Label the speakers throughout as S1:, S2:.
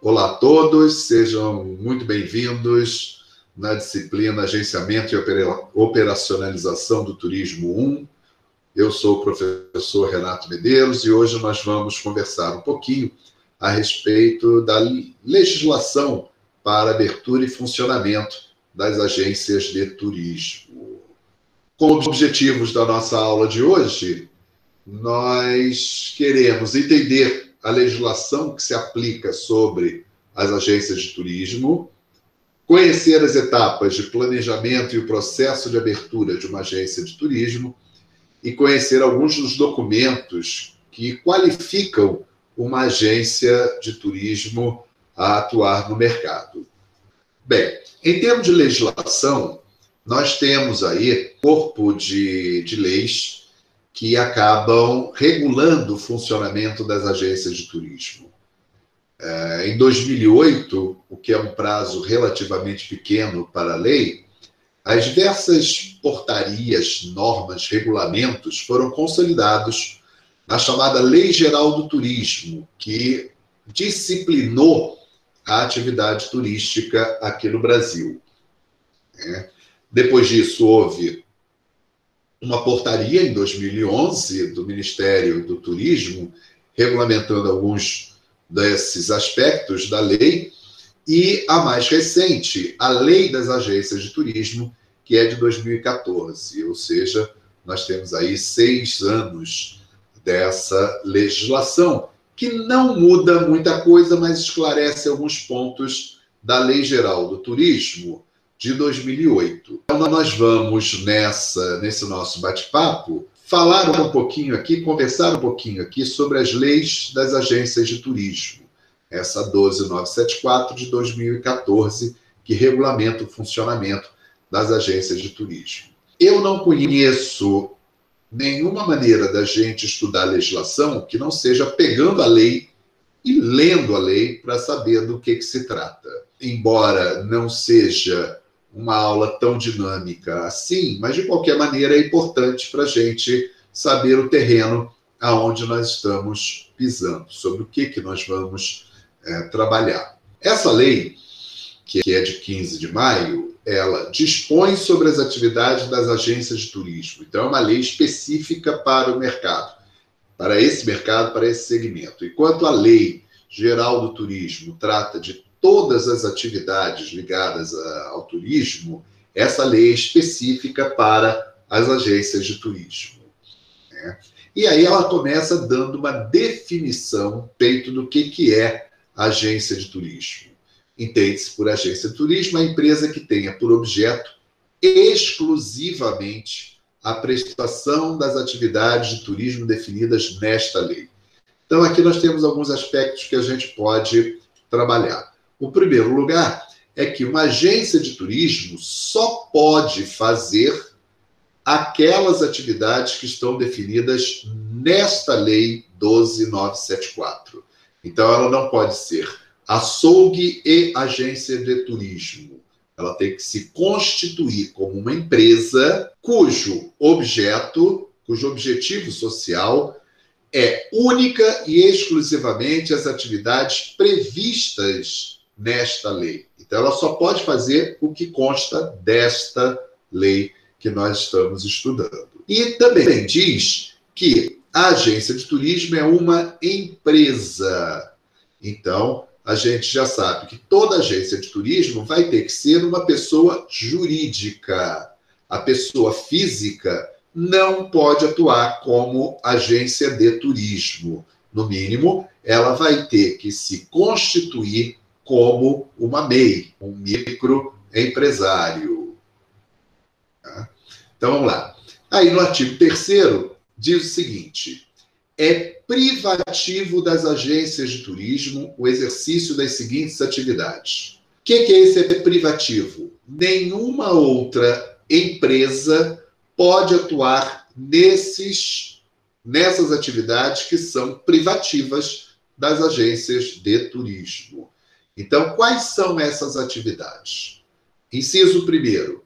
S1: Olá a todos, sejam muito bem-vindos na disciplina Agenciamento e Operacionalização do Turismo 1. Eu sou o professor Renato Medeiros e hoje nós vamos conversar um pouquinho a respeito da legislação para abertura e funcionamento das agências de turismo. Como objetivos da nossa aula de hoje, nós queremos entender a legislação que se aplica sobre as agências de turismo, conhecer as etapas de planejamento e o processo de abertura de uma agência de turismo e conhecer alguns dos documentos que qualificam uma agência de turismo a atuar no mercado. Bem, em termos de legislação, nós temos aí corpo de, de leis que acabam regulando o funcionamento das agências de turismo. É, em 2008, o que é um prazo relativamente pequeno para a lei, as diversas portarias, normas, regulamentos foram consolidados na chamada Lei Geral do Turismo, que disciplinou a atividade turística aqui no Brasil. É. Depois disso, houve uma portaria em 2011 do Ministério do Turismo, regulamentando alguns desses aspectos da lei, e a mais recente, a Lei das Agências de Turismo, que é de 2014, ou seja, nós temos aí seis anos dessa legislação, que não muda muita coisa, mas esclarece alguns pontos da Lei Geral do Turismo, de 2008. Então, nós vamos nessa, nesse nosso bate-papo falar um pouquinho aqui, conversar um pouquinho aqui sobre as leis das agências de turismo. Essa 12974 de 2014, que regulamenta o funcionamento das agências de turismo. Eu não conheço nenhuma maneira da gente estudar a legislação que não seja pegando a lei e lendo a lei para saber do que, que se trata. Embora não seja uma aula tão dinâmica assim, mas de qualquer maneira é importante para a gente saber o terreno aonde nós estamos pisando, sobre o que, que nós vamos é, trabalhar. Essa lei, que é de 15 de maio, ela dispõe sobre as atividades das agências de turismo. Então, é uma lei específica para o mercado, para esse mercado, para esse segmento. Enquanto a lei geral do turismo trata de todas as atividades ligadas ao turismo, essa lei é específica para as agências de turismo. Né? E aí ela começa dando uma definição peito do que, que é agência de turismo. Entende-se por agência de turismo a empresa que tenha por objeto exclusivamente a prestação das atividades de turismo definidas nesta lei. Então, aqui nós temos alguns aspectos que a gente pode trabalhar. O primeiro lugar é que uma agência de turismo só pode fazer aquelas atividades que estão definidas nesta lei 12974. Então, ela não pode ser açougue e agência de turismo. Ela tem que se constituir como uma empresa cujo objeto, cujo objetivo social é única e exclusivamente as atividades previstas nesta lei. Então, ela só pode fazer o que consta desta lei que nós estamos estudando. E também diz que a agência de turismo é uma empresa. Então, a gente já sabe que toda agência de turismo vai ter que ser uma pessoa jurídica. A pessoa física não pode atuar como agência de turismo. No mínimo, ela vai ter que se constituir como uma MEI, um microempresário. Tá? Então vamos lá. Aí no artigo 3 diz o seguinte: é privativo das agências de turismo o exercício das seguintes atividades. O que, que é esse privativo? Nenhuma outra empresa pode atuar nesses, nessas atividades que são privativas das agências de turismo. Então, quais são essas atividades? Inciso primeiro,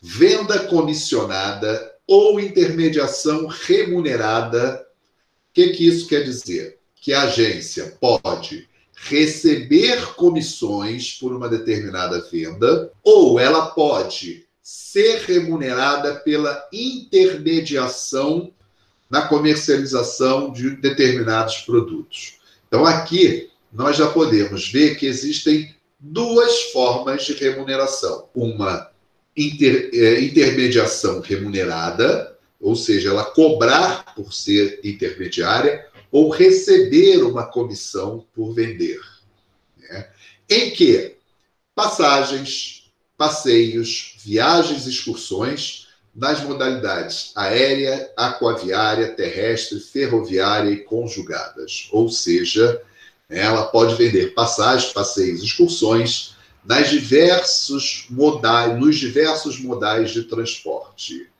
S1: venda comissionada ou intermediação remunerada que, que isso quer dizer? Que a agência pode receber comissões por uma determinada venda, ou ela pode ser remunerada pela intermediação na comercialização de determinados produtos. Então, aqui nós já podemos ver que existem duas formas de remuneração: uma inter, é, intermediação remunerada, ou seja, ela cobrar por ser intermediária, ou receber uma comissão por vender. Né? Em que passagens, passeios, viagens, excursões nas modalidades aérea, aquaviária, terrestre, ferroviária e conjugadas. Ou seja, ela pode vender passagens, passeios, excursões nas diversos modais, nos diversos modais de transporte.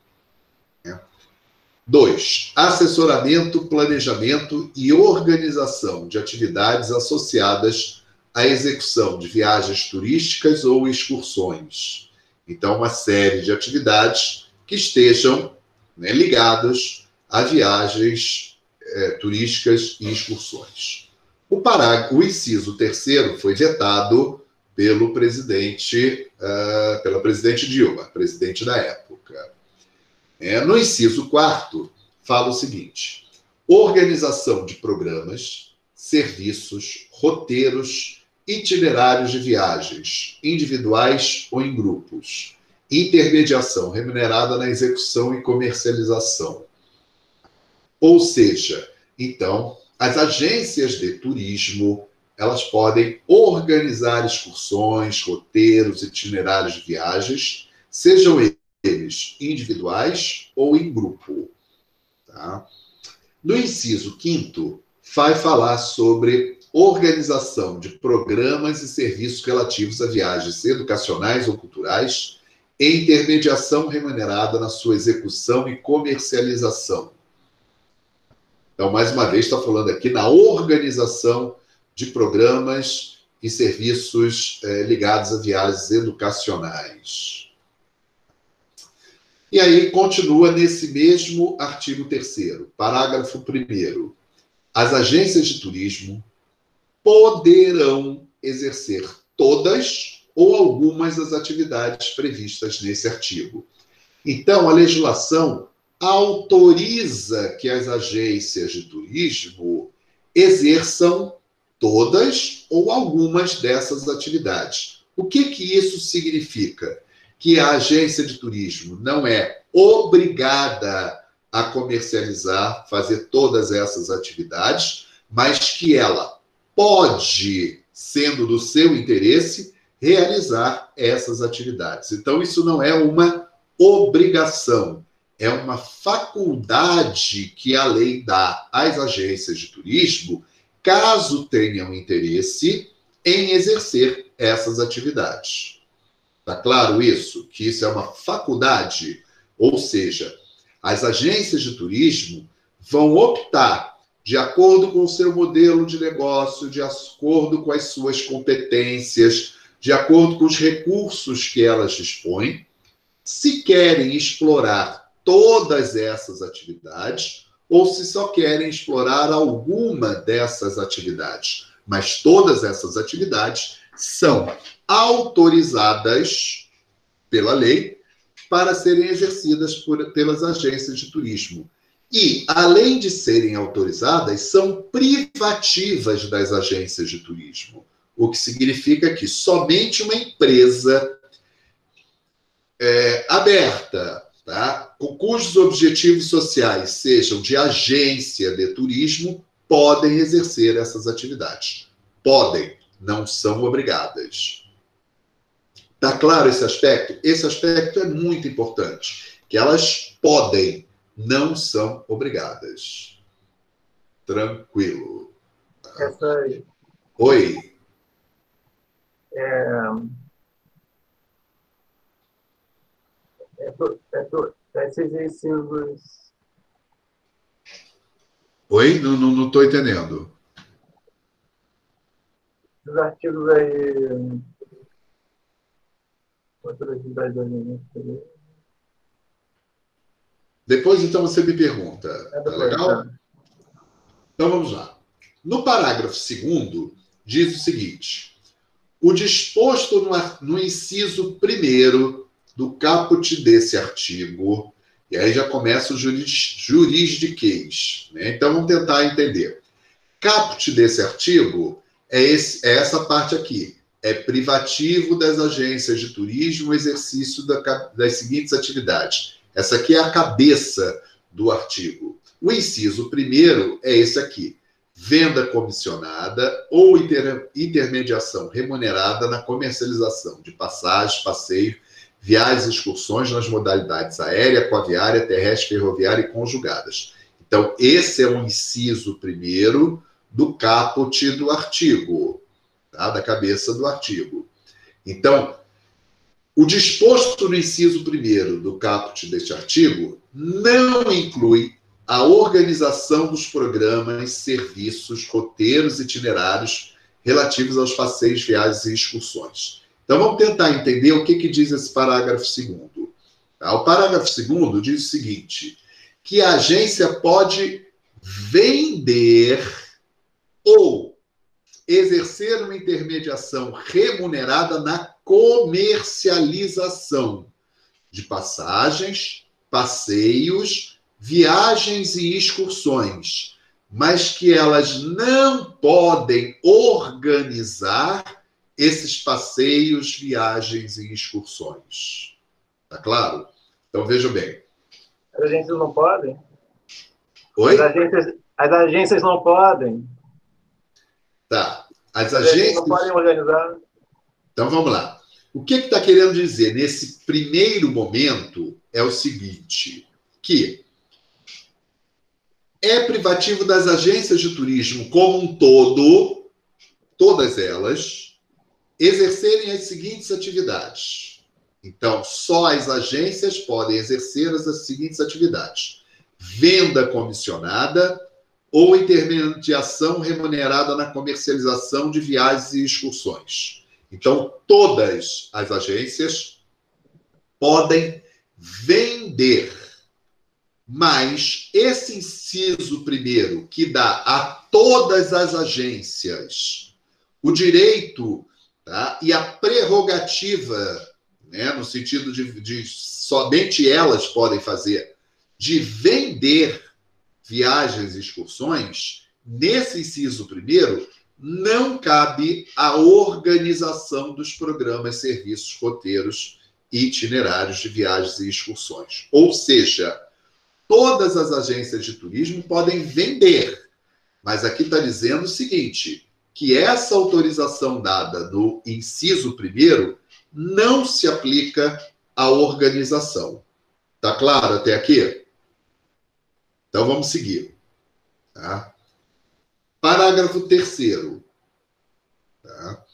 S1: Dois, assessoramento, planejamento e organização de atividades associadas à execução de viagens turísticas ou excursões. Então, uma série de atividades que estejam né, ligadas a viagens é, turísticas e excursões. O, parágrafo, o inciso terceiro foi vetado pelo presidente, uh, pela presidente Dilma, presidente da época. É, no inciso quarto, fala o seguinte: organização de programas, serviços, roteiros, itinerários de viagens, individuais ou em grupos, intermediação remunerada na execução e comercialização. Ou seja, então, as agências de turismo, elas podem organizar excursões, roteiros, itinerários de viagens, sejam eles individuais ou em grupo. Tá? No inciso quinto, vai falar sobre organização de programas e serviços relativos a viagens educacionais ou culturais e intermediação remunerada na sua execução e comercialização. Então, mais uma vez, está falando aqui na organização de programas e serviços eh, ligados a viagens educacionais. E aí continua nesse mesmo artigo 3 parágrafo 1 As agências de turismo poderão exercer todas ou algumas das atividades previstas nesse artigo. Então, a legislação autoriza que as agências de turismo exerçam todas ou algumas dessas atividades. O que, que isso significa? que a agência de turismo não é obrigada a comercializar, fazer todas essas atividades, mas que ela pode, sendo do seu interesse, realizar essas atividades. Então, isso não é uma obrigação, é uma faculdade que a lei dá às agências de turismo, caso tenham interesse em exercer essas atividades. Está claro isso? Que isso é uma faculdade, ou seja, as agências de turismo vão optar de acordo com o seu modelo de negócio, de acordo com as suas competências, de acordo com os recursos que elas dispõem, se querem explorar todas essas atividades ou se só querem explorar alguma dessas atividades. Mas todas essas atividades são autorizadas pela lei para serem exercidas por, pelas agências de turismo. E, além de serem autorizadas, são privativas das agências de turismo. O que significa que somente uma empresa é, aberta, tá, cujos objetivos sociais sejam de agência de turismo, podem exercer essas atividades. Podem, não são obrigadas. Está claro esse aspecto? Esse aspecto é muito importante, que elas podem, não são obrigadas. Tranquilo.
S2: Essa aí.
S1: Oi.
S2: É... É, to, é, to, esses.
S1: Oi? Não estou entendendo.
S2: Os artigos aí Né?
S1: Depois, então, você me pergunta. É tá legal? Então vamos lá. No parágrafo segundo, diz o seguinte: o disposto no, no inciso primeiro do caput desse artigo, e aí já começa o juridiquês. Né? Então vamos tentar entender. Caput desse artigo é, esse, é essa parte aqui. É privativo das agências de turismo o exercício da, das seguintes atividades. Essa aqui é a cabeça do artigo. O inciso primeiro é esse aqui: venda comissionada ou inter, intermediação remunerada na comercialização de passagens, passeio, viagens e excursões nas modalidades aérea, aquaviária, terrestre, ferroviária e conjugadas. Então, esse é o inciso primeiro do caput do artigo, tá? da cabeça do artigo. Então, o disposto no inciso primeiro do caput deste artigo não inclui a organização dos programas, serviços, roteiros itinerários relativos aos passeios, viagens e excursões. Então vamos tentar entender o que, que diz esse parágrafo segundo. Tá? O parágrafo segundo diz o seguinte: que a agência pode vender ou exercer uma intermediação remunerada na comercialização de passagens, passeios, viagens e excursões, mas que elas não podem organizar esses passeios, viagens e excursões. Tá claro? Então veja bem.
S2: As agências não podem?
S1: Oi?
S2: As agências, as agências não podem.
S1: Tá. As agências.
S2: Não podem organizar.
S1: Então vamos lá. O que está que querendo dizer nesse primeiro momento é o seguinte: que é privativo das agências de turismo como um todo, todas elas, exercerem as seguintes atividades. Então, só as agências podem exercer as seguintes atividades: venda comissionada, ou intermediação remunerada na comercialização de viagens e excursões. Então, todas as agências podem vender, mas esse inciso primeiro, que dá a todas as agências o direito tá, e a prerrogativa, né, no sentido de, de somente elas podem fazer, de vender viagens e excursões, nesse inciso primeiro, não cabe a organização dos programas, serviços, roteiros e itinerários de viagens e excursões. Ou seja, todas as agências de turismo podem vender, mas aqui está dizendo o seguinte: que essa autorização dada no inciso primeiro não se aplica à organização. Tá claro até aqui? Então vamos seguir. Tá? Parágrafo 3 tá?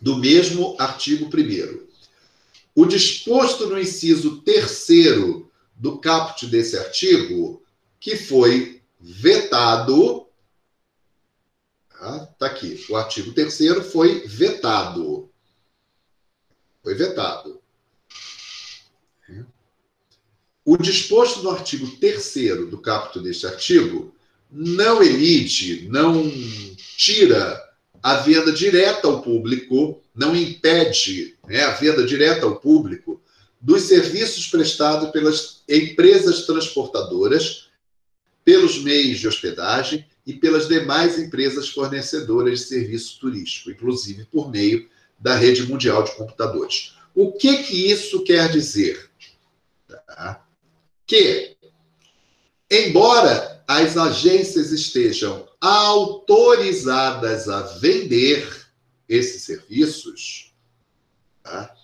S1: do mesmo artigo 1. O disposto no inciso 3 do caput desse artigo, que foi vetado. Está tá aqui. O artigo 3 foi vetado. Foi vetado. O disposto no artigo 3 do caput deste artigo não emite, não tira a venda direta ao público, não impede né, a venda direta ao público dos serviços prestados pelas empresas transportadoras, pelos meios de hospedagem e pelas demais empresas fornecedoras de serviço turístico, inclusive por meio da rede mundial de computadores. O que, que isso quer dizer? Tá? que, embora as agências estejam autorizadas a vender esses serviços, tá?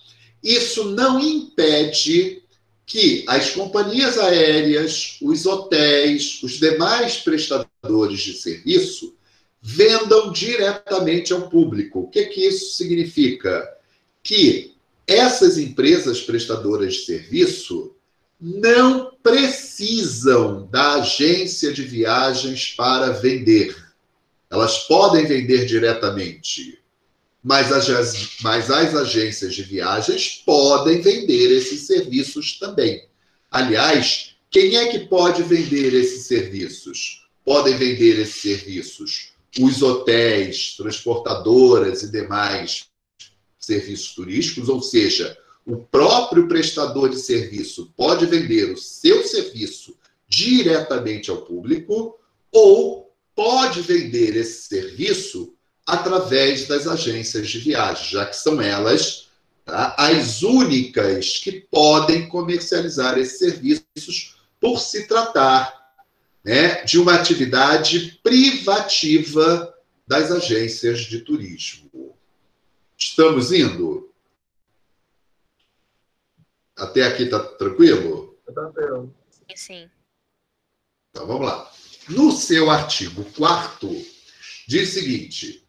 S1: isso não impede que as companhias aéreas, os hotéis, os demais prestadores de serviço vendam diretamente ao público. O que, que isso significa? Que essas empresas prestadoras de serviço não precisam da agência de viagens para vender. Elas podem vender diretamente, mas as, mas as agências de viagens podem vender esses serviços também. Aliás, quem é que pode vender esses serviços? Podem vender esses serviços? Os hotéis, transportadoras e demais serviços turísticos, ou seja, o próprio prestador de serviço pode vender o seu serviço diretamente ao público ou pode vender esse serviço através das agências de viagem, já que são elas tá, as únicas que podem comercializar esses serviços por se tratar né, de uma atividade privativa das agências de turismo. Estamos indo? Até aqui está tranquilo?
S2: Tranquilo.
S3: Sim.
S1: Então vamos lá. No seu artigo 4 diz o seguinte: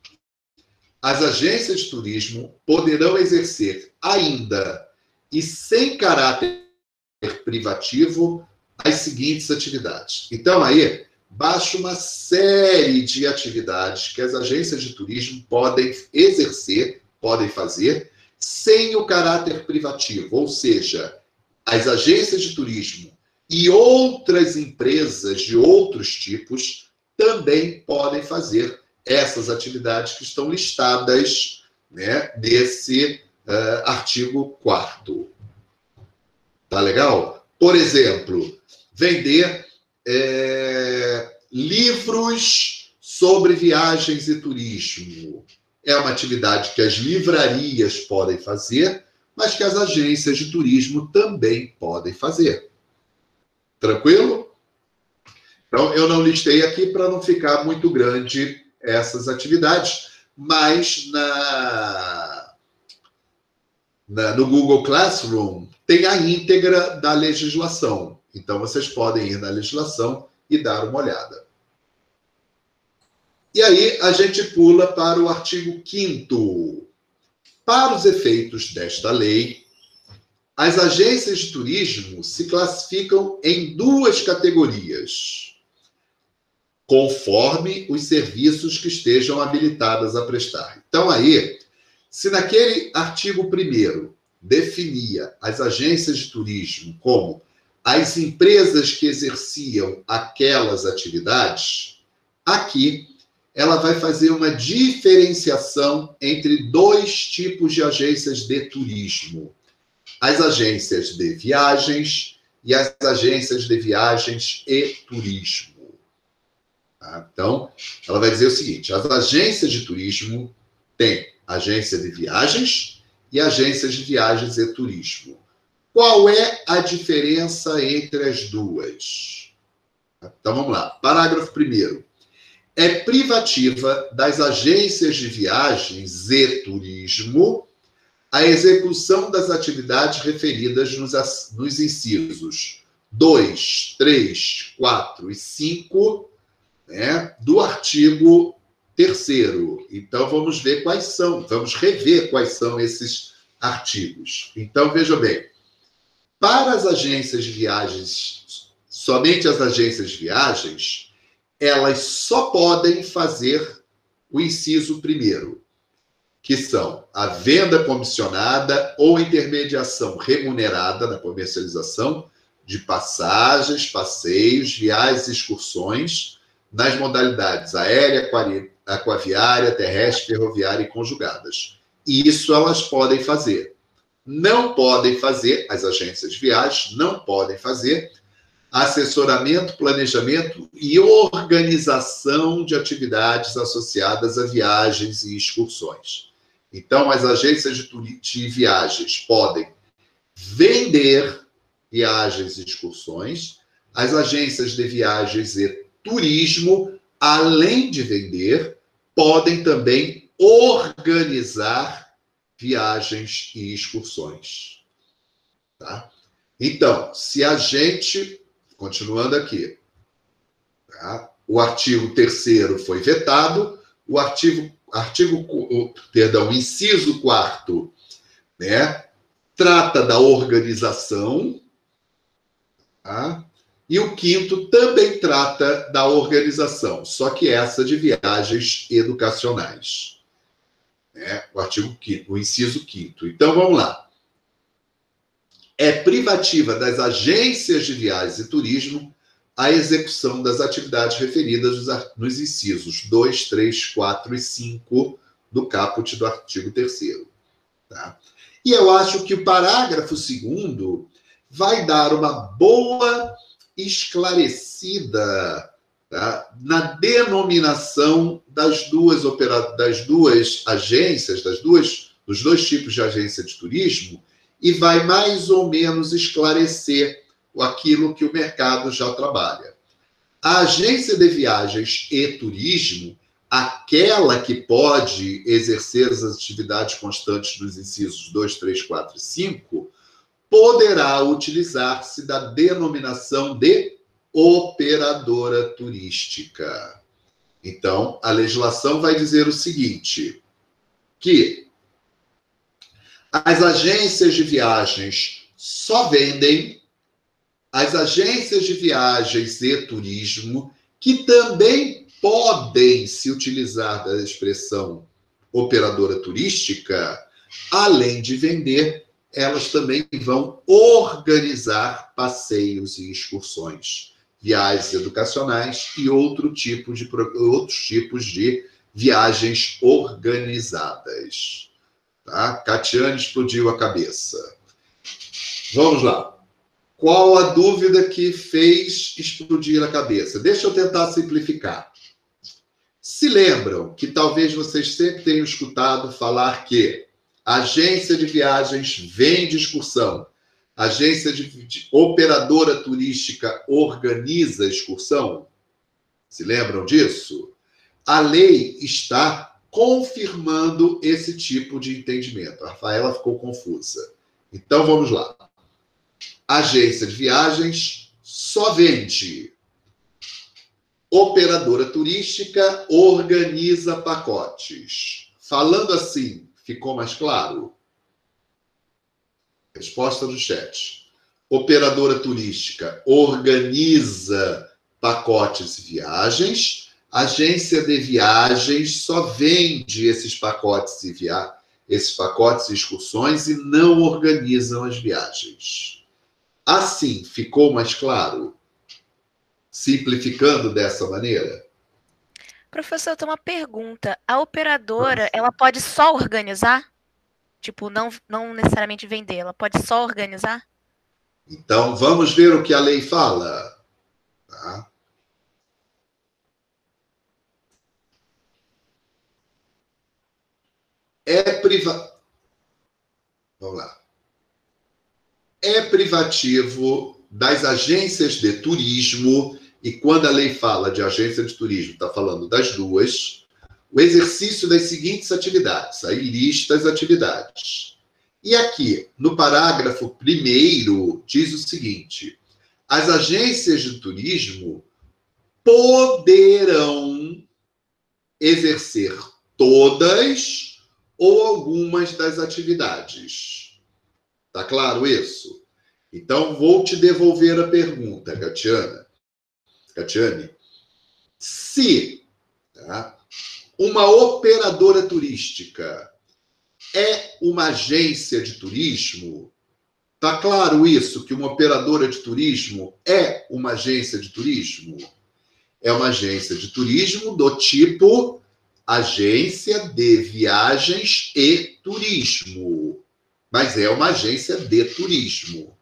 S1: as agências de turismo poderão exercer ainda e sem caráter privativo as seguintes atividades. Então aí baixa uma série de atividades que as agências de turismo podem exercer, podem fazer sem o caráter privativo, ou seja, as agências de turismo e outras empresas de outros tipos também podem fazer essas atividades que estão listadas né, nesse uh, artigo 4 Tá legal? Por exemplo, vender é, livros sobre viagens e turismo. É uma atividade que as livrarias podem fazer, mas que as agências de turismo também podem fazer. Tranquilo? Então, eu não listei aqui para não ficar muito grande essas atividades, mas na, na, no Google Classroom tem a íntegra da legislação. Então, vocês podem ir na legislação e dar uma olhada. E aí, a gente pula para o artigo 5. Para os efeitos desta lei, as agências de turismo se classificam em duas categorias, conforme os serviços que estejam habilitadas a prestar. Então, aí, se naquele artigo 1 definia as agências de turismo como as empresas que exerciam aquelas atividades, aqui ela vai fazer uma diferenciação entre dois tipos de agências de turismo as agências de viagens e as agências de viagens e turismo. Tá? Então, ela vai dizer o seguinte: as agências de turismo têm agência de viagens e agências de viagens e turismo. Qual é a diferença entre as duas? Então vamos lá. Parágrafo 1. É privativa das agências de viagens e turismo a execução das atividades referidas nos, nos incisos 2, 3, 4 e 5 né, do artigo 3. Então, vamos ver quais são, vamos rever quais são esses artigos. Então, veja bem, para as agências de viagens, somente as agências de viagens, elas só podem fazer o inciso primeiro, que são a venda comissionada ou intermediação remunerada na comercialização de passagens, passeios, viagens e excursões nas modalidades aérea, aquaviária, terrestre, ferroviária e conjugadas. Isso elas podem fazer. Não podem fazer, as agências de viagens não podem fazer assessoramento, planejamento e organização de atividades associadas a viagens e excursões. Então, as agências de, de viagens podem vender viagens e excursões, as agências de viagens e turismo, além de vender, podem também organizar viagens e excursões. Tá? Então, se a gente, continuando aqui, tá? o artigo 3 foi vetado, o artigo artigo, perdão, inciso 4 né, trata da organização, tá? e o quinto também trata da organização, só que essa de viagens educacionais. Né? O artigo 5, o inciso 5. Então vamos lá. É privativa das agências de viagens e turismo a execução das atividades referidas nos incisos 2, 3, 4 e 5 do caput do artigo 3 tá? E eu acho que o parágrafo 2 vai dar uma boa esclarecida tá? na denominação das duas, opera... das duas agências, das duas, dos dois tipos de agência de turismo, e vai mais ou menos esclarecer aquilo que o mercado já trabalha. A agência de viagens e turismo, aquela que pode exercer as atividades constantes dos incisos 2, 3, 4 e 5, poderá utilizar-se da denominação de operadora turística. Então, a legislação vai dizer o seguinte: que as agências de viagens só vendem as agências de viagens e turismo, que também podem se utilizar da expressão operadora turística, além de vender, elas também vão organizar passeios e excursões, viagens educacionais e outro tipo de, outros tipos de viagens organizadas. Tá? Catiane explodiu a cabeça. Vamos lá. Qual a dúvida que fez explodir a cabeça? Deixa eu tentar simplificar. Se lembram que talvez vocês sempre tenham escutado falar que agência de viagens vende excursão, agência de, de operadora turística organiza excursão? Se lembram disso? A lei está confirmando esse tipo de entendimento. A Rafaela ficou confusa. Então vamos lá agência de viagens só vende. Operadora turística organiza pacotes. Falando assim, ficou mais claro? Resposta do chat. Operadora turística organiza pacotes e viagens. Agência de viagens só vende esses pacotes e via... esses pacotes e excursões e não organizam as viagens. Assim, ficou mais claro? Simplificando dessa maneira?
S3: Professor, tenho uma pergunta. A operadora, ela pode só organizar? Tipo, não, não necessariamente vender, ela pode só organizar?
S1: Então, vamos ver o que a lei fala. Tá? É privado. Vamos lá é privativo das agências de turismo, e quando a lei fala de agência de turismo, está falando das duas, o exercício das seguintes atividades. Aí lista as atividades. E aqui, no parágrafo primeiro, diz o seguinte: as agências de turismo poderão exercer todas ou algumas das atividades Tá claro isso? Então, vou te devolver a pergunta, Catiana. Catiane. Se tá, uma operadora turística é uma agência de turismo, tá claro isso, que uma operadora de turismo é uma agência de turismo? É uma agência de turismo do tipo agência de viagens e turismo mas é uma agência de turismo.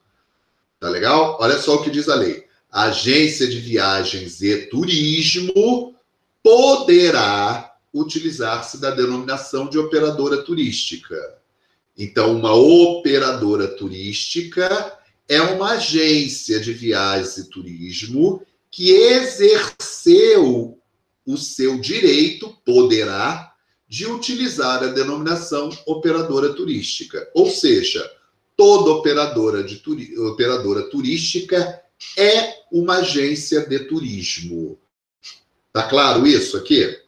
S1: Tá legal? Olha só o que diz a lei. A agência de viagens e turismo poderá utilizar-se da denominação de operadora turística. Então, uma operadora turística é uma agência de viagens e turismo que exerceu o seu direito, poderá de utilizar a denominação operadora turística. Ou seja, toda operadora, de turi operadora turística é uma agência de turismo. Tá claro isso aqui?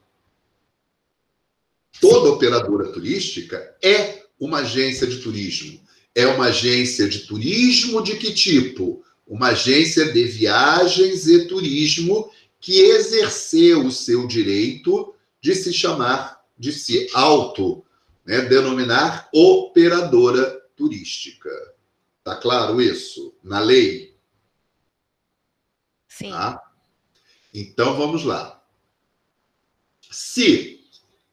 S1: Toda operadora turística é uma agência de turismo. É uma agência de turismo de que tipo? Uma agência de viagens e turismo que exerceu o seu direito de se chamar de se auto né, denominar operadora turística. Tá claro isso? Na lei?
S3: Sim.
S1: Tá? Então vamos lá. Se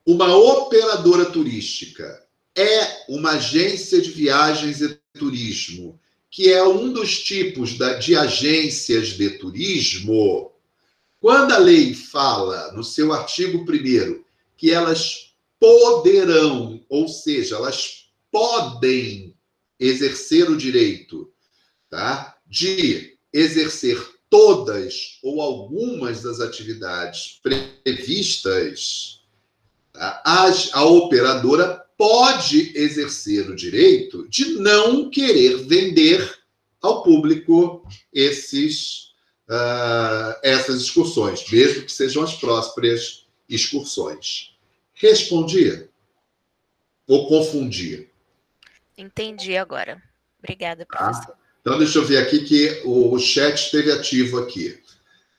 S1: uma operadora turística é uma agência de viagens e turismo, que é um dos tipos da, de agências de turismo, quando a lei fala no seu artigo 1 que elas poderão, ou seja, elas podem exercer o direito tá, de exercer todas ou algumas das atividades previstas, a, a operadora pode exercer o direito de não querer vender ao público esses, uh, essas excursões, mesmo que sejam as próprias excursões. Respondi ou confundi?
S3: Entendi agora. Obrigada,
S1: Tá?
S3: professor.
S1: Então, deixa eu ver aqui que o chat esteve ativo aqui.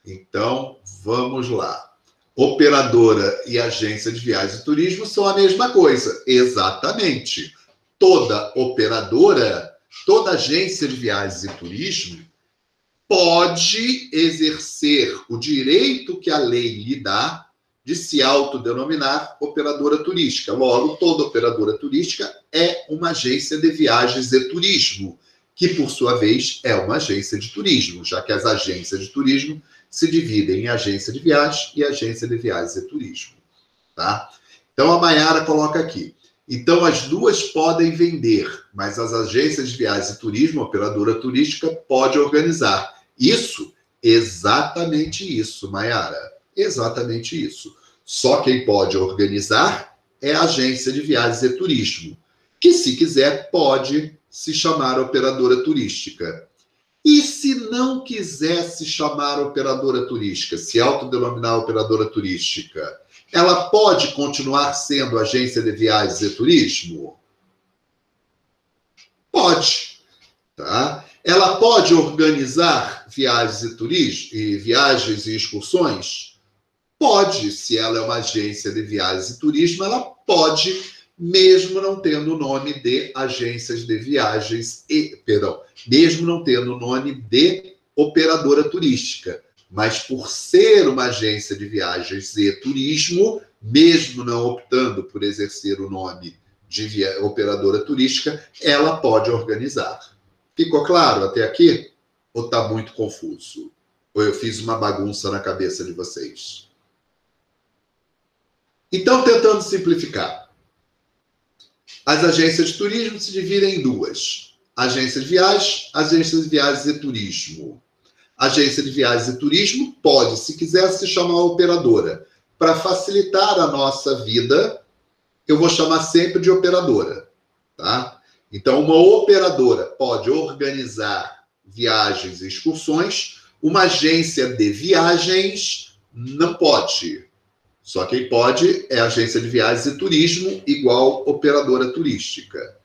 S1: Então, vamos lá. Operadora e agência de viagens e turismo são a mesma coisa. Exatamente. Toda operadora, toda agência de viagens e turismo pode exercer o direito que a lei lhe dá de se autodenominar operadora turística. Logo, toda operadora turística é uma agência de viagens e turismo, que, por sua vez, é uma agência de turismo, já que as agências de turismo se dividem em agência de viagens e agência de viagens e turismo. Tá? Então, a Maiara coloca aqui. Então, as duas podem vender, mas as agências de viagens e turismo, a operadora turística, pode organizar. Isso, exatamente isso, Maiara. Exatamente isso. Só quem pode organizar é a agência de viagens e turismo, que, se quiser, pode se chamar operadora turística. E se não quiser se chamar operadora turística, se autodenominar operadora turística, ela pode continuar sendo agência de viagens e turismo? Pode. Tá? Ela pode organizar viagens e turismo e viagens e excursões? Pode, se ela é uma agência de viagens e turismo, ela pode, mesmo não tendo o nome de agências de viagens e, perdão, mesmo não tendo o nome de operadora turística. Mas por ser uma agência de viagens e turismo, mesmo não optando por exercer o nome de operadora turística, ela pode organizar. Ficou claro até aqui? Ou está muito confuso? Ou eu fiz uma bagunça na cabeça de vocês? Então, tentando simplificar. As agências de turismo se dividem em duas: agência de viagens, agência de viagens e turismo. Agência de viagens e turismo pode, se quiser, se chamar operadora. Para facilitar a nossa vida, eu vou chamar sempre de operadora, tá? Então, uma operadora pode organizar viagens e excursões, uma agência de viagens não pode. Só quem pode é a agência de viagens e turismo, igual operadora turística.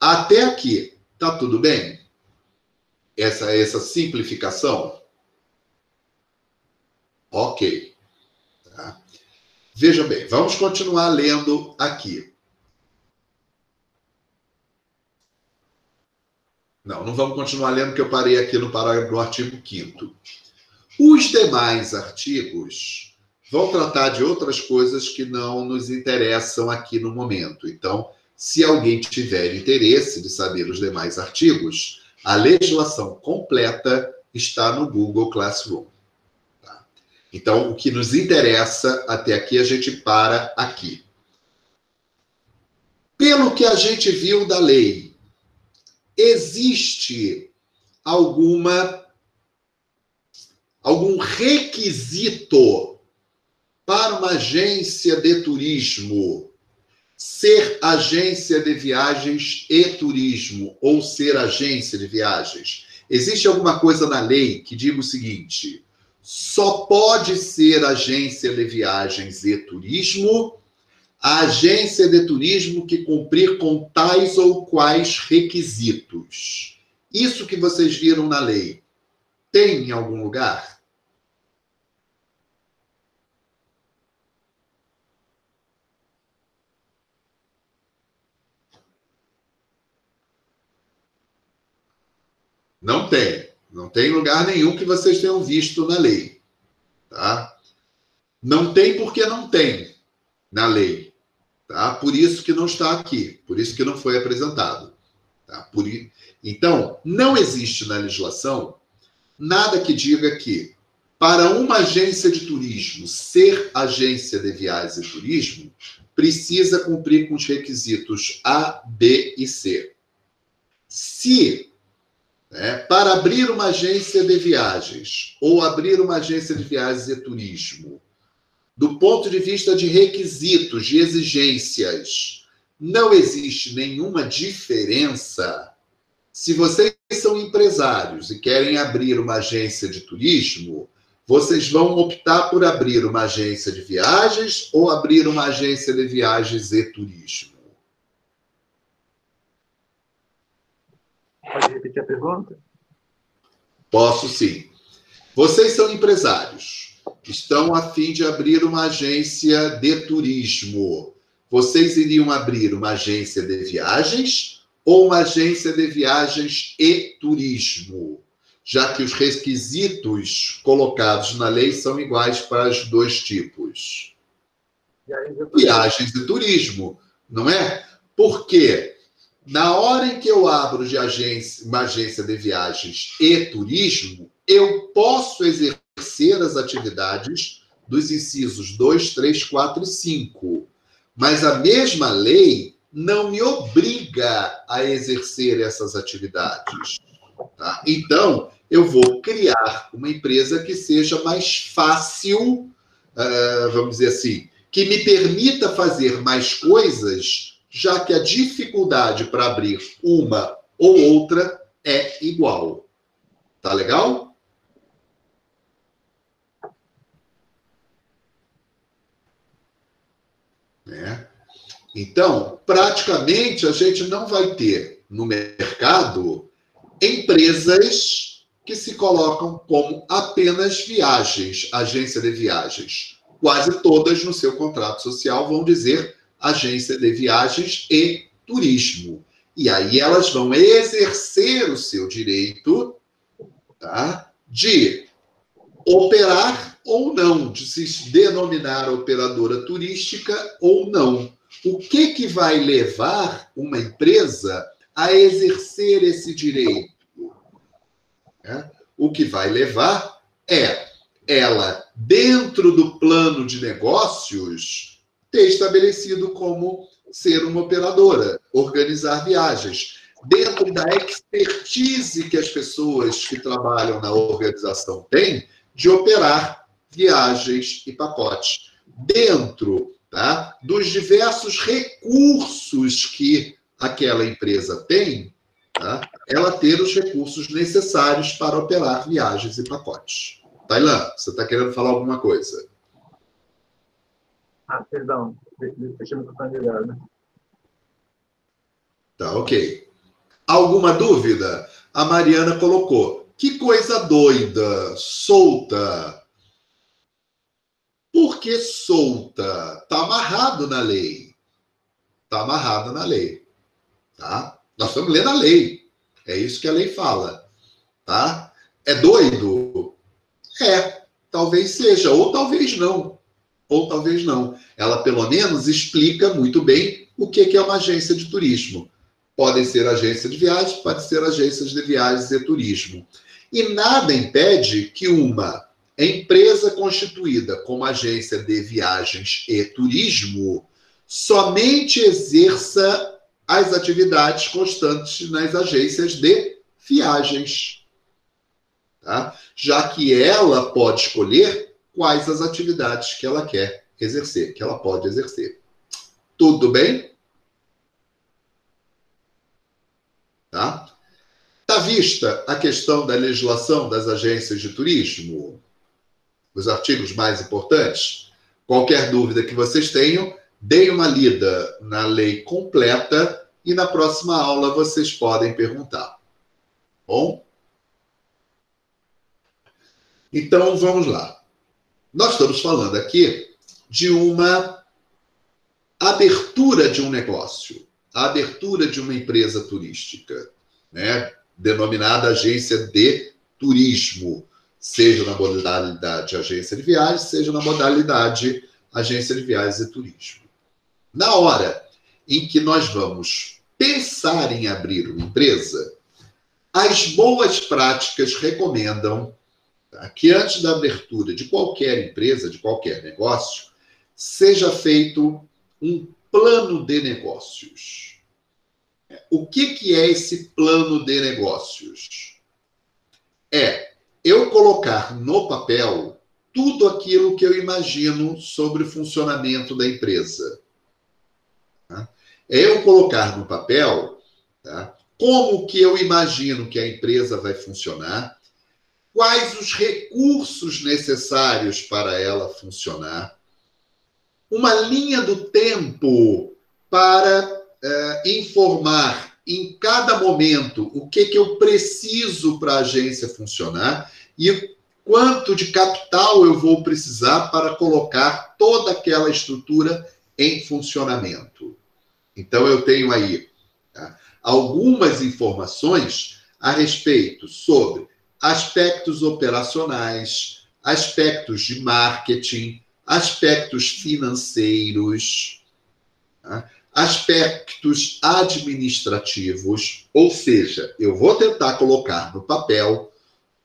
S1: Até aqui, tá tudo bem? Essa essa simplificação? Ok. Tá? Veja bem, vamos continuar lendo aqui. Não, não vamos continuar lendo, porque eu parei aqui no parágrafo do artigo 5 Os demais artigos vão tratar de outras coisas que não nos interessam aqui no momento. Então, se alguém tiver interesse de saber os demais artigos, a legislação completa está no Google Classroom. tá? Então, o que nos interessa até aqui, a gente para aqui. Pelo que a gente viu da lei, existe alguma algum requisito para uma agência de turismo ser agência de viagens e turismo ou ser agência de viagens? Existe alguma coisa na lei que diga o seguinte: só pode ser agência de viagens e turismo a agência de turismo que cumprir com tais ou quais requisitos. Isso que vocês viram na lei, tem em algum lugar? Não tem. Não tem lugar nenhum que vocês tenham visto na lei. Tá? Não tem porque não tem na lei. Tá? Por isso que não está aqui, por isso que não foi apresentado. Tá? Por... Então, não existe na legislação nada que diga que para uma agência de turismo ser agência de viagens e turismo, precisa cumprir com os requisitos A, B e C. Se né, para abrir uma agência de viagens ou abrir uma agência de viagens e turismo, do ponto de vista de requisitos, de exigências, não existe nenhuma diferença. Se vocês são empresários e querem abrir uma agência de turismo, vocês vão optar por abrir uma agência de viagens ou abrir uma agência de viagens e turismo?
S2: Pode repetir a pergunta?
S1: Posso sim. Vocês são empresários, estão a fim de abrir uma agência de turismo. Vocês iriam abrir uma agência de viagens ou uma agência de viagens e turismo? já que os requisitos colocados na lei são iguais para os dois tipos. Viagens e turismo, não é? Porque na hora em que eu abro de agência, uma agência de viagens e turismo, eu posso exercer as atividades dos incisos 2, 3, 4 e 5. Mas a mesma lei não me obriga a exercer essas atividades. Tá? Então, eu vou criar uma empresa que seja mais fácil, uh, vamos dizer assim, que me permita fazer mais coisas, já que a dificuldade para abrir uma ou outra é igual. Tá legal? É. Então, praticamente a gente não vai ter no mercado empresas que se colocam como apenas viagens, agência de viagens. Quase todas no seu contrato social vão dizer agência de viagens e turismo. E aí elas vão exercer o seu direito tá, de operar ou não, de se denominar operadora turística ou não. O que, que vai levar uma empresa a exercer esse direito? Né? O que vai levar é ela, dentro do plano de negócios, ter estabelecido como ser uma operadora, organizar viagens. Dentro da expertise que as pessoas que trabalham na organização têm de operar viagens e pacotes. Dentro tá, dos diversos recursos que aquela empresa tem, tá? ela ter os recursos necessários para operar viagens e pacotes. Tailan, você está querendo falar alguma coisa?
S2: Ah, perdão, deixa eu me ligado.
S1: Tá, ok. Alguma dúvida? A Mariana colocou. Que coisa doida, solta. Por que solta? Está amarrado na lei. Está amarrado na lei. Tá? Nós estamos lendo a lei. É isso que a lei fala. Tá? É doido? É, talvez seja, ou talvez não. Ou talvez não. Ela, pelo menos, explica muito bem o que é uma agência de turismo. Podem ser agências de viagens, pode ser agências de viagens e turismo. E nada impede que uma empresa constituída como agência de viagens e turismo somente exerça as atividades constantes nas agências de viagens. Tá? Já que ela pode escolher quais as atividades que ela quer exercer, que ela pode exercer. Tudo bem? Tá? Está vista a questão da legislação das agências de turismo? Os artigos mais importantes? Qualquer dúvida que vocês tenham, Deem uma lida na lei completa e na próxima aula vocês podem perguntar. Bom? Então vamos lá. Nós estamos falando aqui de uma abertura de um negócio, a abertura de uma empresa turística, né? denominada agência de turismo, seja na modalidade agência de viagens, seja na modalidade agência de viagens e turismo. Na hora em que nós vamos pensar em abrir uma empresa, as boas práticas recomendam que antes da abertura de qualquer empresa, de qualquer negócio, seja feito um plano de negócios. O que, que é esse plano de negócios? É eu colocar no papel tudo aquilo que eu imagino sobre o funcionamento da empresa. Tá? É eu colocar no papel tá? como que eu imagino que a empresa vai funcionar, quais os recursos necessários para ela funcionar, uma linha do tempo para é, informar em cada momento o que, que eu preciso para a agência funcionar e quanto de capital eu vou precisar para colocar toda aquela estrutura em funcionamento. Então, eu tenho aí tá, algumas informações a respeito sobre aspectos operacionais, aspectos de marketing, aspectos financeiros, tá? aspectos administrativos, ou seja, eu vou tentar colocar no papel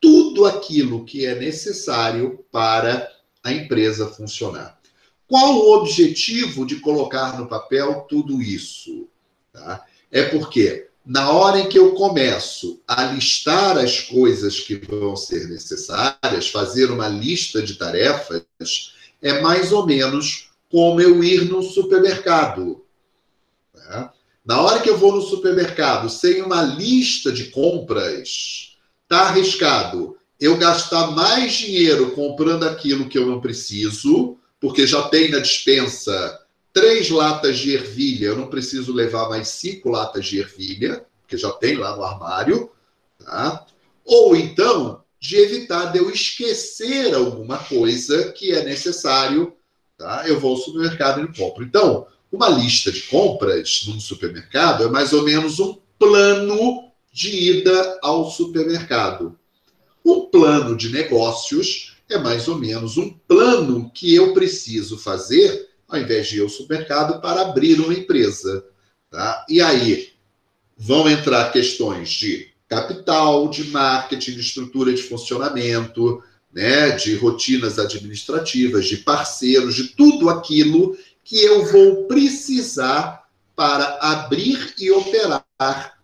S1: tudo aquilo que é necessário para a empresa funcionar. Qual o objetivo de colocar no papel tudo isso? Tá? É porque na hora em que eu começo a listar as coisas que vão ser necessárias, fazer uma lista de tarefas, é mais ou menos como eu ir no supermercado. Tá? Na hora que eu vou no supermercado sem uma lista de compras, tá arriscado eu gastar mais dinheiro comprando aquilo que eu não preciso, porque já tem na dispensa três latas de ervilha, eu não preciso levar mais cinco latas de ervilha, porque já tem lá no armário, tá? Ou então de evitar de eu esquecer alguma coisa que é necessário, tá? Eu vou ao supermercado e compro. Então, uma lista de compras num supermercado é mais ou menos um plano de ida ao supermercado. Um plano de negócios é mais ou menos um plano que eu preciso fazer ao invés de ir ao supermercado para abrir uma empresa. Tá? E aí vão entrar questões de capital, de marketing, de estrutura de funcionamento, né, de rotinas administrativas, de parceiros, de tudo aquilo que eu vou precisar para abrir e operar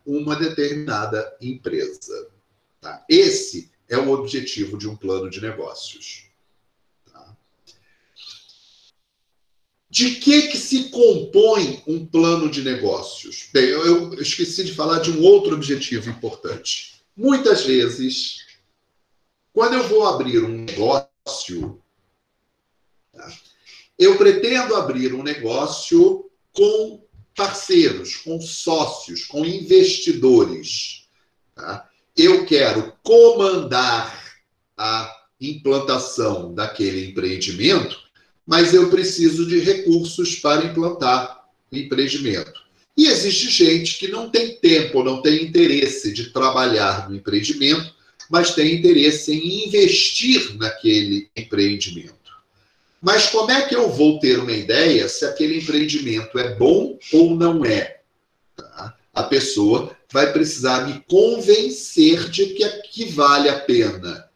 S1: uma determinada empresa. Tá? Esse é o objetivo de um plano de negócios. De que, que se compõe um plano de negócios? Bem, eu, eu esqueci de falar de um outro objetivo importante. Muitas vezes, quando eu vou abrir um negócio, tá? eu pretendo abrir um negócio com parceiros, com sócios, com investidores. Tá? Eu quero comandar a implantação daquele empreendimento mas eu preciso de recursos para implantar o empreendimento. E existe gente que não tem tempo, não tem interesse de trabalhar no empreendimento, mas tem interesse em investir naquele empreendimento. Mas como é que eu vou ter uma ideia se aquele empreendimento é bom ou não é? Tá? A pessoa vai precisar me convencer de que, que vale a pena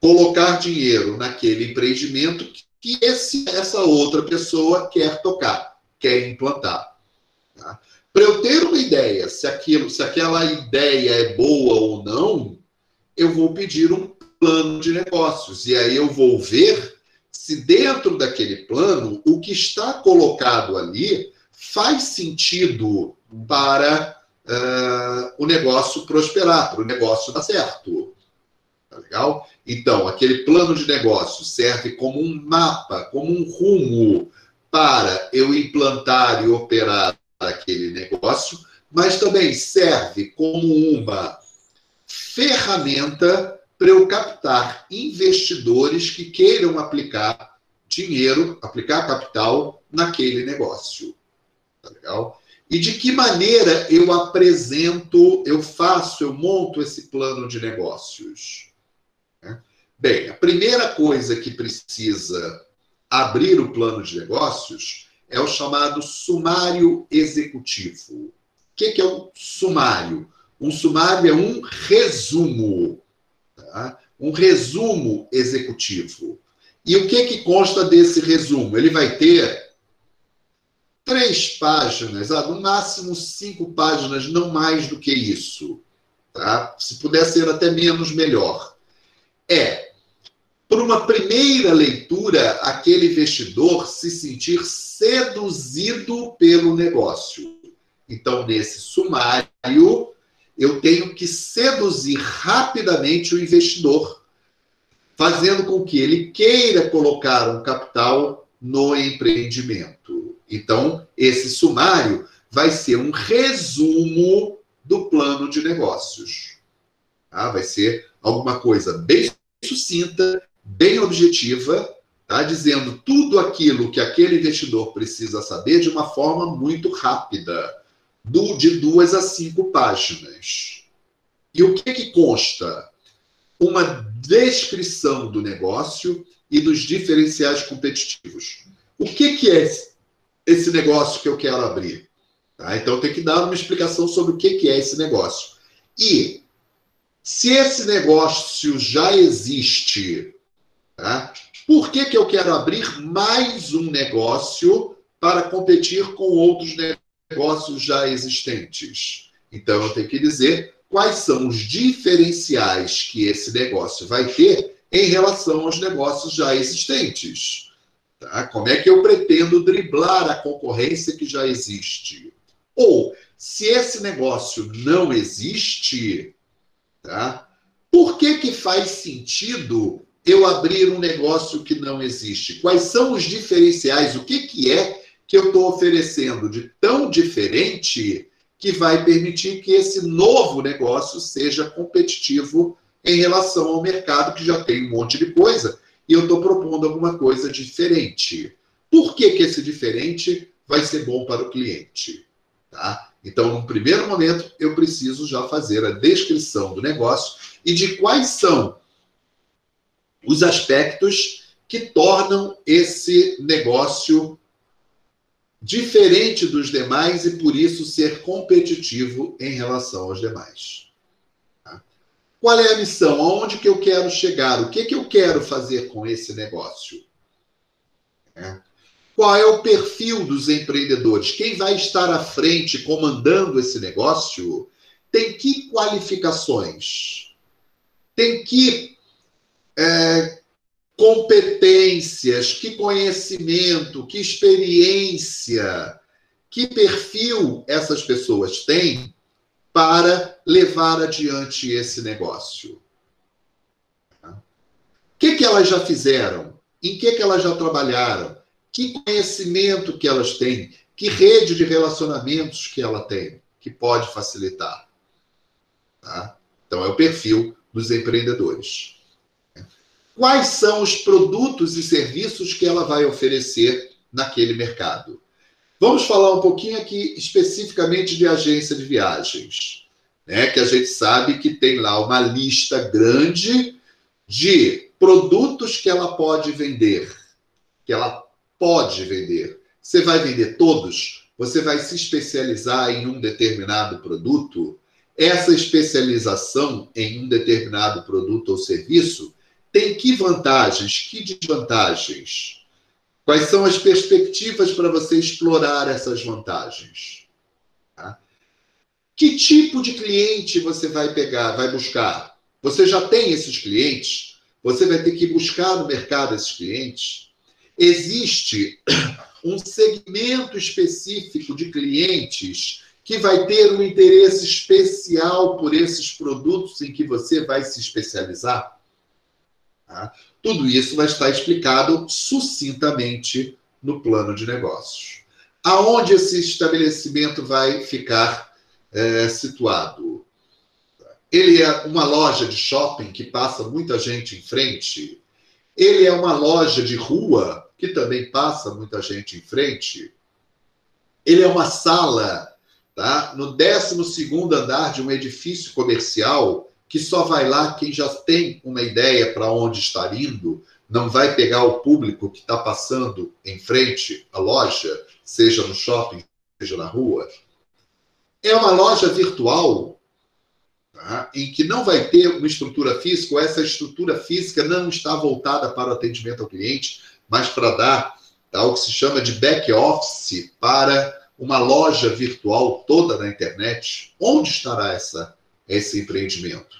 S1: colocar dinheiro naquele empreendimento que esse, essa outra pessoa quer tocar, quer implantar. Tá? Para eu ter uma ideia se, aquilo, se aquela ideia é boa ou não, eu vou pedir um plano de negócios. E aí eu vou ver se dentro daquele plano o que está colocado ali faz sentido para uh, o negócio prosperar, para o negócio dar certo. Tá legal? Então, aquele plano de negócio serve como um mapa, como um rumo para eu implantar e operar aquele negócio, mas também serve como uma ferramenta para eu captar investidores que queiram aplicar dinheiro, aplicar capital naquele negócio. Tá legal? E de que maneira eu apresento, eu faço, eu monto esse plano de negócios? Bem, a primeira coisa que precisa abrir o plano de negócios é o chamado sumário executivo. O que é um sumário? Um sumário é um resumo, tá? um resumo executivo. E o que, que consta desse resumo? Ele vai ter três páginas, ah, no máximo cinco páginas, não mais do que isso. Tá? Se puder ser até menos, melhor. É, por uma primeira leitura, aquele investidor se sentir seduzido pelo negócio. Então, nesse sumário, eu tenho que seduzir rapidamente o investidor, fazendo com que ele queira colocar um capital no empreendimento. Então, esse sumário vai ser um resumo do plano de negócios. Tá? Vai ser alguma coisa bem sucinta, bem objetiva, tá? dizendo tudo aquilo que aquele investidor precisa saber de uma forma muito rápida, do, de duas a cinco páginas. E o que, que consta? Uma descrição do negócio e dos diferenciais competitivos. O que, que é esse negócio que eu quero abrir? Tá? Então tem que dar uma explicação sobre o que, que é esse negócio. E se esse negócio já existe, tá? por que, que eu quero abrir mais um negócio para competir com outros negócios já existentes? Então eu tenho que dizer quais são os diferenciais que esse negócio vai ter em relação aos negócios já existentes. Tá? Como é que eu pretendo driblar a concorrência que já existe? Ou, se esse negócio não existe, tá? por que, que faz sentido eu abrir um negócio que não existe? Quais são os diferenciais? O que, que é que eu estou oferecendo de tão diferente que vai permitir que esse novo negócio seja competitivo em relação ao mercado que já tem um monte de coisa e eu estou propondo alguma coisa diferente. Por que, que esse diferente vai ser bom para o cliente? Tá? Então, no primeiro momento, eu preciso já fazer a descrição do negócio e de quais são os aspectos que tornam esse negócio diferente dos demais e, por isso, ser competitivo em relação aos demais. Tá? Qual é a missão? Aonde que eu quero chegar? O que, que eu quero fazer com esse negócio? É. Qual é o perfil dos empreendedores? Quem vai estar à frente comandando esse negócio tem que qualificações? Tem que é, competências, que conhecimento, que experiência, que perfil essas pessoas têm para levar adiante esse negócio? O que, que elas já fizeram? Em que, que elas já trabalharam? Que conhecimento que elas têm, que rede de relacionamentos que ela tem, que pode facilitar. Tá? Então, é o perfil dos empreendedores. Quais são os produtos e serviços que ela vai oferecer naquele mercado? Vamos falar um pouquinho aqui especificamente de agência de viagens, né? que a gente sabe que tem lá uma lista grande de produtos que ela pode vender, que ela pode vender. Você vai vender todos? Você vai se especializar em um determinado produto? Essa especialização em um determinado produto ou serviço tem que vantagens, que desvantagens? Quais são as perspectivas para você explorar essas vantagens? Tá? Que tipo de cliente você vai pegar, vai buscar? Você já tem esses clientes? Você vai ter que buscar no mercado esses clientes? Existe um segmento específico de clientes que vai ter um interesse especial por esses produtos em que você vai se especializar? Tá? Tudo isso vai estar explicado sucintamente no plano de negócios. Aonde esse estabelecimento vai ficar é, situado? Ele é uma loja de shopping que passa muita gente em frente? Ele é uma loja de rua que também passa muita gente em frente. Ele é uma sala, tá? No 12 andar de um edifício comercial que só vai lá quem já tem uma ideia para onde está indo, não vai pegar o público que está passando em frente à loja, seja no shopping, seja na rua. É uma loja virtual tá? em que não vai ter uma estrutura física, ou essa estrutura física não está voltada para o atendimento ao cliente, mas para dar tá, o que se chama de back office para uma loja virtual toda na internet. Onde estará essa, esse empreendimento?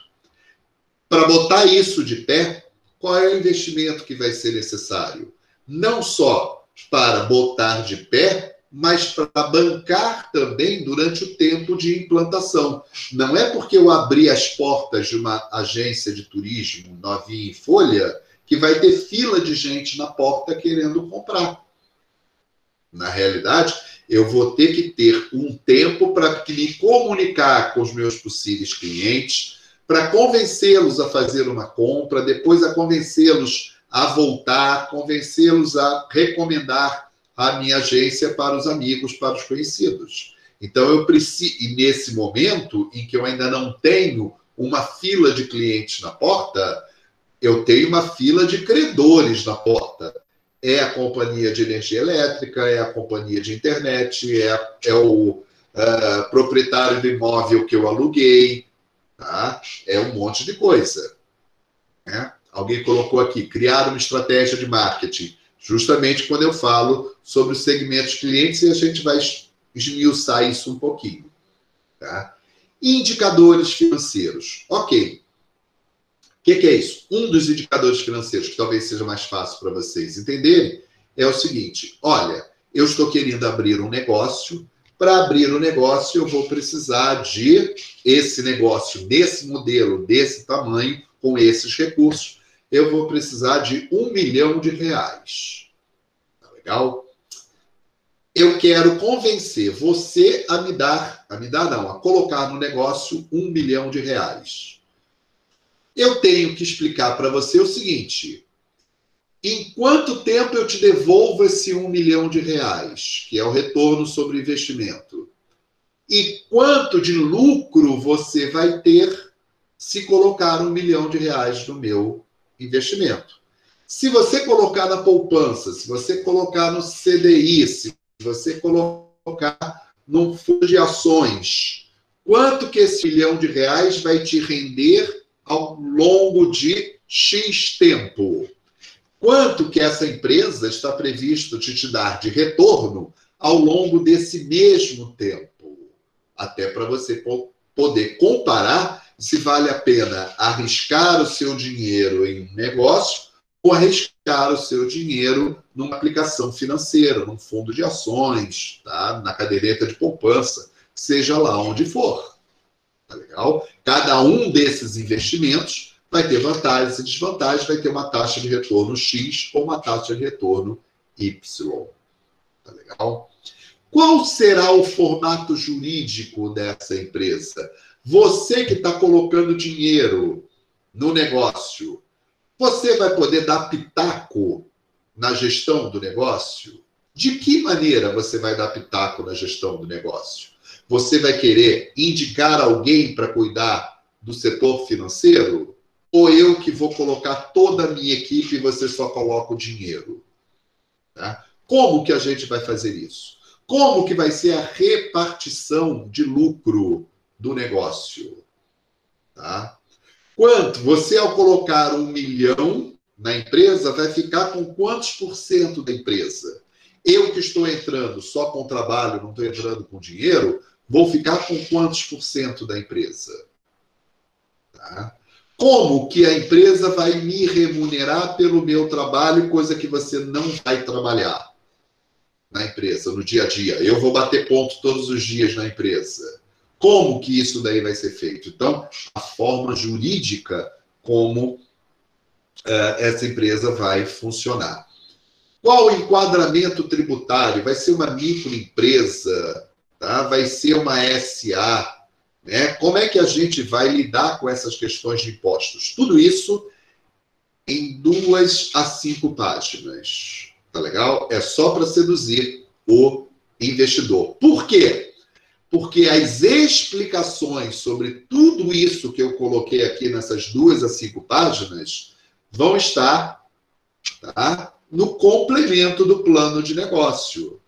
S1: Para botar isso de pé, qual é o investimento que vai ser necessário? Não só para botar de pé, mas para bancar também durante o tempo de implantação. Não é porque eu abri as portas de uma agência de turismo novinha em folha que vai ter fila de gente na porta querendo comprar. Na realidade, eu vou ter que ter um tempo para me comunicar com os meus possíveis clientes, para convencê-los a fazer uma compra, depois a convencê-los a voltar, convencê-los a recomendar a minha agência para os amigos, para os conhecidos. Então eu preciso, e nesse momento em que eu ainda não tenho uma fila de clientes na porta, eu tenho uma fila de credores na porta. É a companhia de energia elétrica, é a companhia de internet, é, é o uh, proprietário do imóvel que eu aluguei, Tá? É um monte de coisa. Né? Alguém colocou aqui, criar uma estratégia de marketing, justamente quando eu falo sobre os segmentos clientes e a gente vai esmiuçar isso um pouquinho. Tá? Indicadores financeiros. Ok. O que, que, é isso? Um dos indicadores financeiros, que talvez seja mais fácil para vocês entenderem, é o seguinte: olha, eu estou querendo abrir um negócio, para abrir o negócio, eu vou precisar de esse negócio nesse modelo, desse tamanho, com esses recursos. Eu vou precisar de um milhão de reais. Tá legal? Eu quero convencer você a me dar, a me dar não, a colocar no negócio um milhão de reais. Eu tenho que explicar para você o seguinte: em quanto tempo eu te devolvo esse um milhão de reais, que é o retorno sobre investimento? E quanto de lucro você vai ter se colocar um milhão de reais no meu investimento? Se você colocar na poupança, se você colocar no CDI, se você colocar num fundo de ações, quanto que esse milhão de reais vai te render ao longo de X tempo? quanto que essa empresa está previsto de te dar de retorno ao longo desse mesmo tempo, até para você poder comparar se vale a pena arriscar o seu dinheiro em um negócio ou arriscar o seu dinheiro numa aplicação financeira, num fundo de ações, tá? na caderneta de poupança, seja lá onde for. Tá legal? Cada um desses investimentos vai ter vantagens e desvantagens, vai ter uma taxa de retorno X ou uma taxa de retorno Y. Tá legal? Qual será o formato jurídico dessa empresa? Você que está colocando dinheiro no negócio, você vai poder dar pitaco na gestão do negócio? De que maneira você vai dar pitaco na gestão do negócio? Você vai querer indicar alguém para cuidar do setor financeiro? ou eu que vou colocar toda a minha equipe e você só coloca o dinheiro? Tá? Como que a gente vai fazer isso? Como que vai ser a repartição de lucro do negócio? Tá? Quanto? Você, ao colocar um milhão na empresa, vai ficar com quantos por cento da empresa? Eu que estou entrando só com trabalho, não estou entrando com dinheiro, vou ficar com quantos por cento da empresa? Tá? Como que a empresa vai me remunerar pelo meu trabalho, coisa que você não vai trabalhar na empresa, no dia a dia? Eu vou bater ponto todos os dias na empresa. Como que isso daí vai ser feito? Então, a forma jurídica como uh, essa empresa vai funcionar. Qual o enquadramento tributário? Vai ser uma microempresa? Tá? Vai ser uma SA? Né? Como é que a gente vai lidar com essas questões de impostos? Tudo isso em duas a cinco páginas. Tá legal? É só para seduzir o investidor. Por quê? porque as explicações sobre tudo isso que eu coloquei aqui nessas duas a cinco páginas vão estar tá, no complemento do plano de negócio.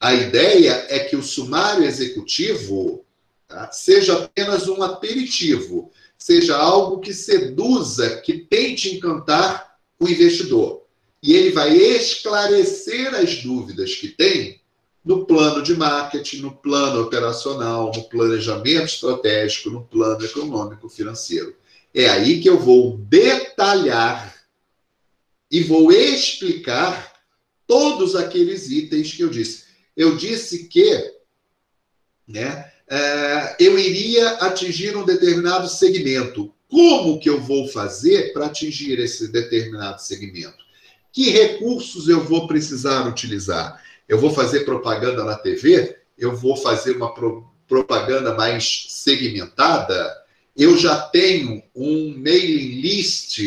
S1: A ideia é que o sumário executivo tá, seja apenas um aperitivo, seja algo que seduza, que tente encantar o investidor. E ele vai esclarecer as dúvidas que tem no plano de marketing, no plano operacional, no planejamento estratégico, no plano econômico financeiro. É aí que eu vou detalhar e vou explicar todos aqueles itens que eu disse. Eu disse que né, é, eu iria atingir um determinado segmento. Como que eu vou fazer para atingir esse determinado segmento? Que recursos eu vou precisar utilizar? eu vou fazer propaganda na TV, eu vou fazer uma pro, propaganda mais segmentada, eu já tenho um mailing list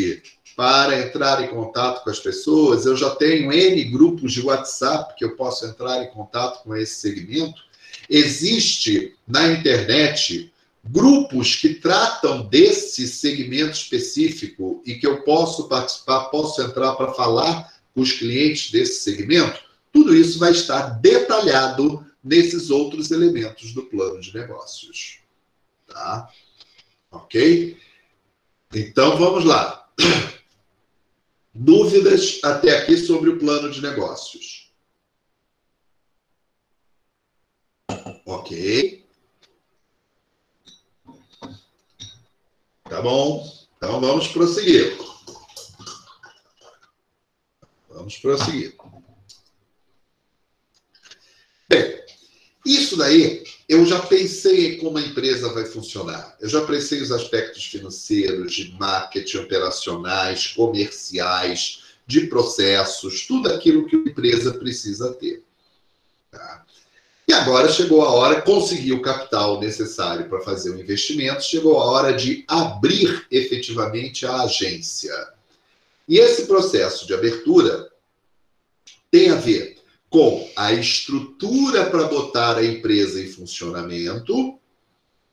S1: para entrar em contato com as pessoas, eu já tenho N grupos de WhatsApp que eu posso entrar em contato com esse segmento. Existe na internet grupos que tratam desse segmento específico e que eu posso participar, posso entrar para falar com os clientes desse segmento. Tudo isso vai estar detalhado nesses outros elementos do plano de negócios. Tá? Ok? Então vamos lá. Dúvidas até aqui sobre o plano de negócios? Ok. Tá bom. Então vamos prosseguir. Vamos prosseguir. Bem, isso daí eu já pensei em como a empresa vai funcionar. Eu já pensei os aspectos financeiros, de marketing, operacionais, comerciais, de processos, tudo aquilo que a empresa precisa ter. Tá? E agora chegou a hora, conseguir o capital necessário para fazer o investimento, chegou a hora de abrir efetivamente a agência. E esse processo de abertura tem a ver com a estrutura para botar a empresa em funcionamento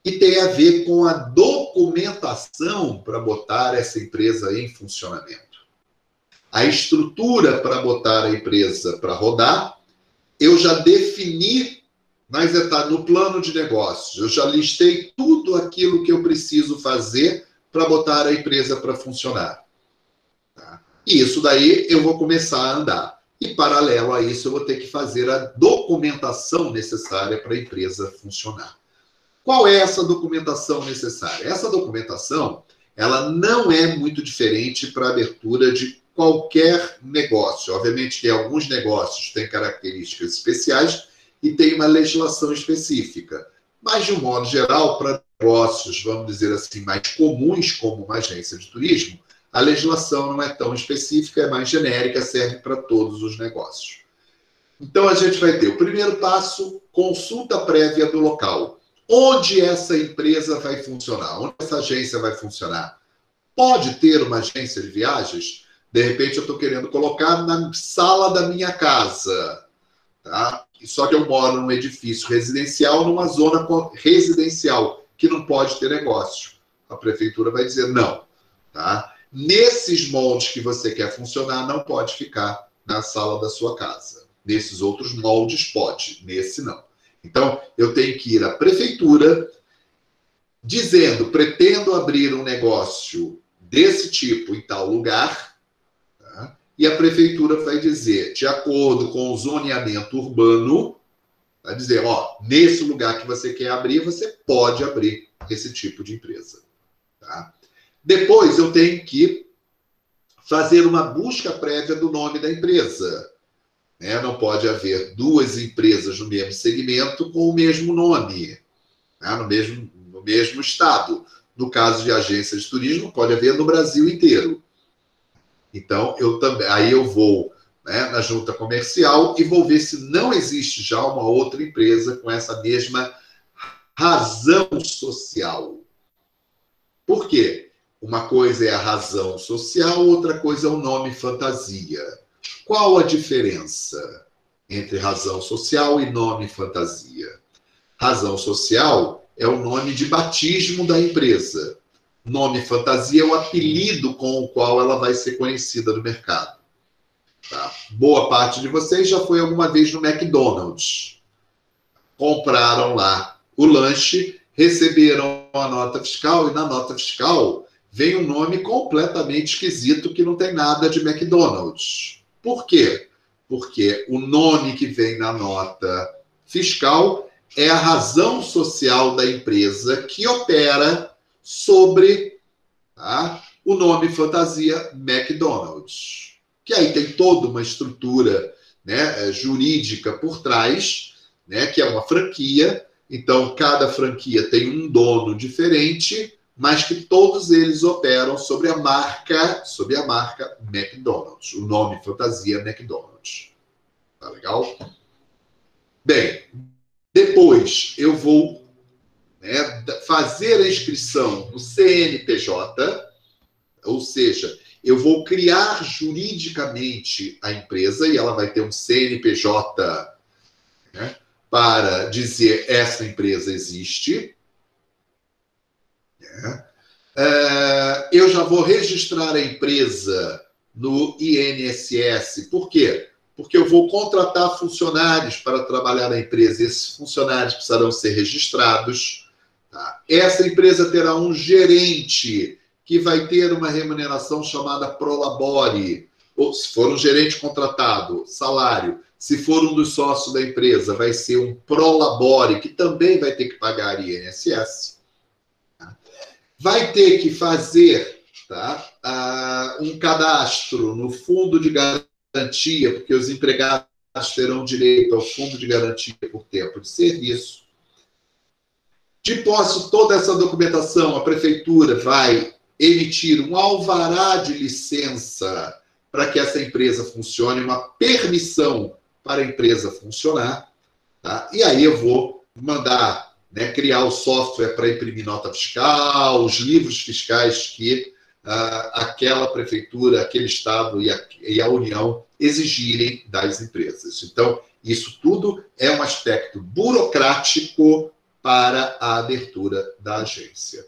S1: e tem a ver com a documentação para botar essa empresa em funcionamento. A estrutura para botar a empresa para rodar, eu já defini nas etapas, no plano de negócios, eu já listei tudo aquilo que eu preciso fazer para botar a empresa para funcionar. Tá? E isso daí eu vou começar a andar. E, paralelo a isso, eu vou ter que fazer a documentação necessária para a empresa funcionar. Qual é essa documentação necessária? Essa documentação, ela não é muito diferente para a abertura de qualquer negócio. Obviamente que alguns negócios têm características especiais e tem uma legislação específica. Mas, de um modo geral, para negócios, vamos dizer assim, mais comuns, como uma agência de turismo, a legislação não é tão específica, é mais genérica, serve para todos os negócios. Então a gente vai ter o primeiro passo, consulta prévia do local. Onde essa empresa vai funcionar? Onde essa agência vai funcionar? Pode ter uma agência de viagens? De repente eu estou querendo colocar na sala da minha casa. Tá? Só que eu moro num edifício residencial, numa zona residencial, que não pode ter negócio. A prefeitura vai dizer não. Tá? Nesses moldes que você quer funcionar, não pode ficar na sala da sua casa. Nesses outros moldes, pode. Nesse, não. Então, eu tenho que ir à prefeitura dizendo: pretendo abrir um negócio desse tipo em tal lugar. Tá? E a prefeitura vai dizer, de acordo com o zoneamento urbano, vai dizer: ó, nesse lugar que você quer abrir, você pode abrir esse tipo de empresa. Tá? Depois eu tenho que fazer uma busca prévia do nome da empresa. Né? Não pode haver duas empresas no mesmo segmento com o mesmo nome, né? no, mesmo, no mesmo estado. No caso de agências de turismo, pode haver no Brasil inteiro. Então, eu também, aí eu vou né, na junta comercial e vou ver se não existe já uma outra empresa com essa mesma razão social. Por quê? Uma coisa é a razão social, outra coisa é o nome fantasia. Qual a diferença entre razão social e nome fantasia? Razão social é o nome de batismo da empresa. Nome fantasia é o apelido com o qual ela vai ser conhecida no mercado. Tá? Boa parte de vocês já foi alguma vez no McDonald's. Compraram lá o lanche, receberam a nota fiscal e na nota fiscal vem um nome completamente esquisito que não tem nada de McDonald's. Por quê? Porque o nome que vem na nota fiscal é a razão social da empresa que opera sobre tá, o nome fantasia McDonald's. Que aí tem toda uma estrutura né, jurídica por trás, né, que é uma franquia. Então, cada franquia tem um dono diferente mas que todos eles operam sobre a marca, sobre a marca McDonald's, o nome fantasia McDonald's. Tá legal? Bem, depois eu vou né, fazer a inscrição no CNPJ, ou seja, eu vou criar juridicamente a empresa e ela vai ter um CNPJ né, para dizer essa empresa existe. Né? É, eu já vou registrar a empresa no INSS. Por quê? Porque eu vou contratar funcionários para trabalhar na empresa. Esses funcionários precisarão ser registrados. Tá? Essa empresa terá um gerente que vai ter uma remuneração chamada Prolabore. Ou, se for um gerente contratado, salário. Se for um dos sócios da empresa, vai ser um Prolabore, que também vai ter que pagar INSS vai ter que fazer tá, um cadastro no fundo de garantia, porque os empregados terão direito ao fundo de garantia por tempo de serviço. De posse toda essa documentação, a prefeitura vai emitir um alvará de licença para que essa empresa funcione, uma permissão para a empresa funcionar. Tá? E aí eu vou mandar né, criar o software para imprimir nota fiscal, os livros fiscais que uh, aquela prefeitura, aquele estado e a, e a União exigirem das empresas. Então, isso tudo é um aspecto burocrático para a abertura da agência.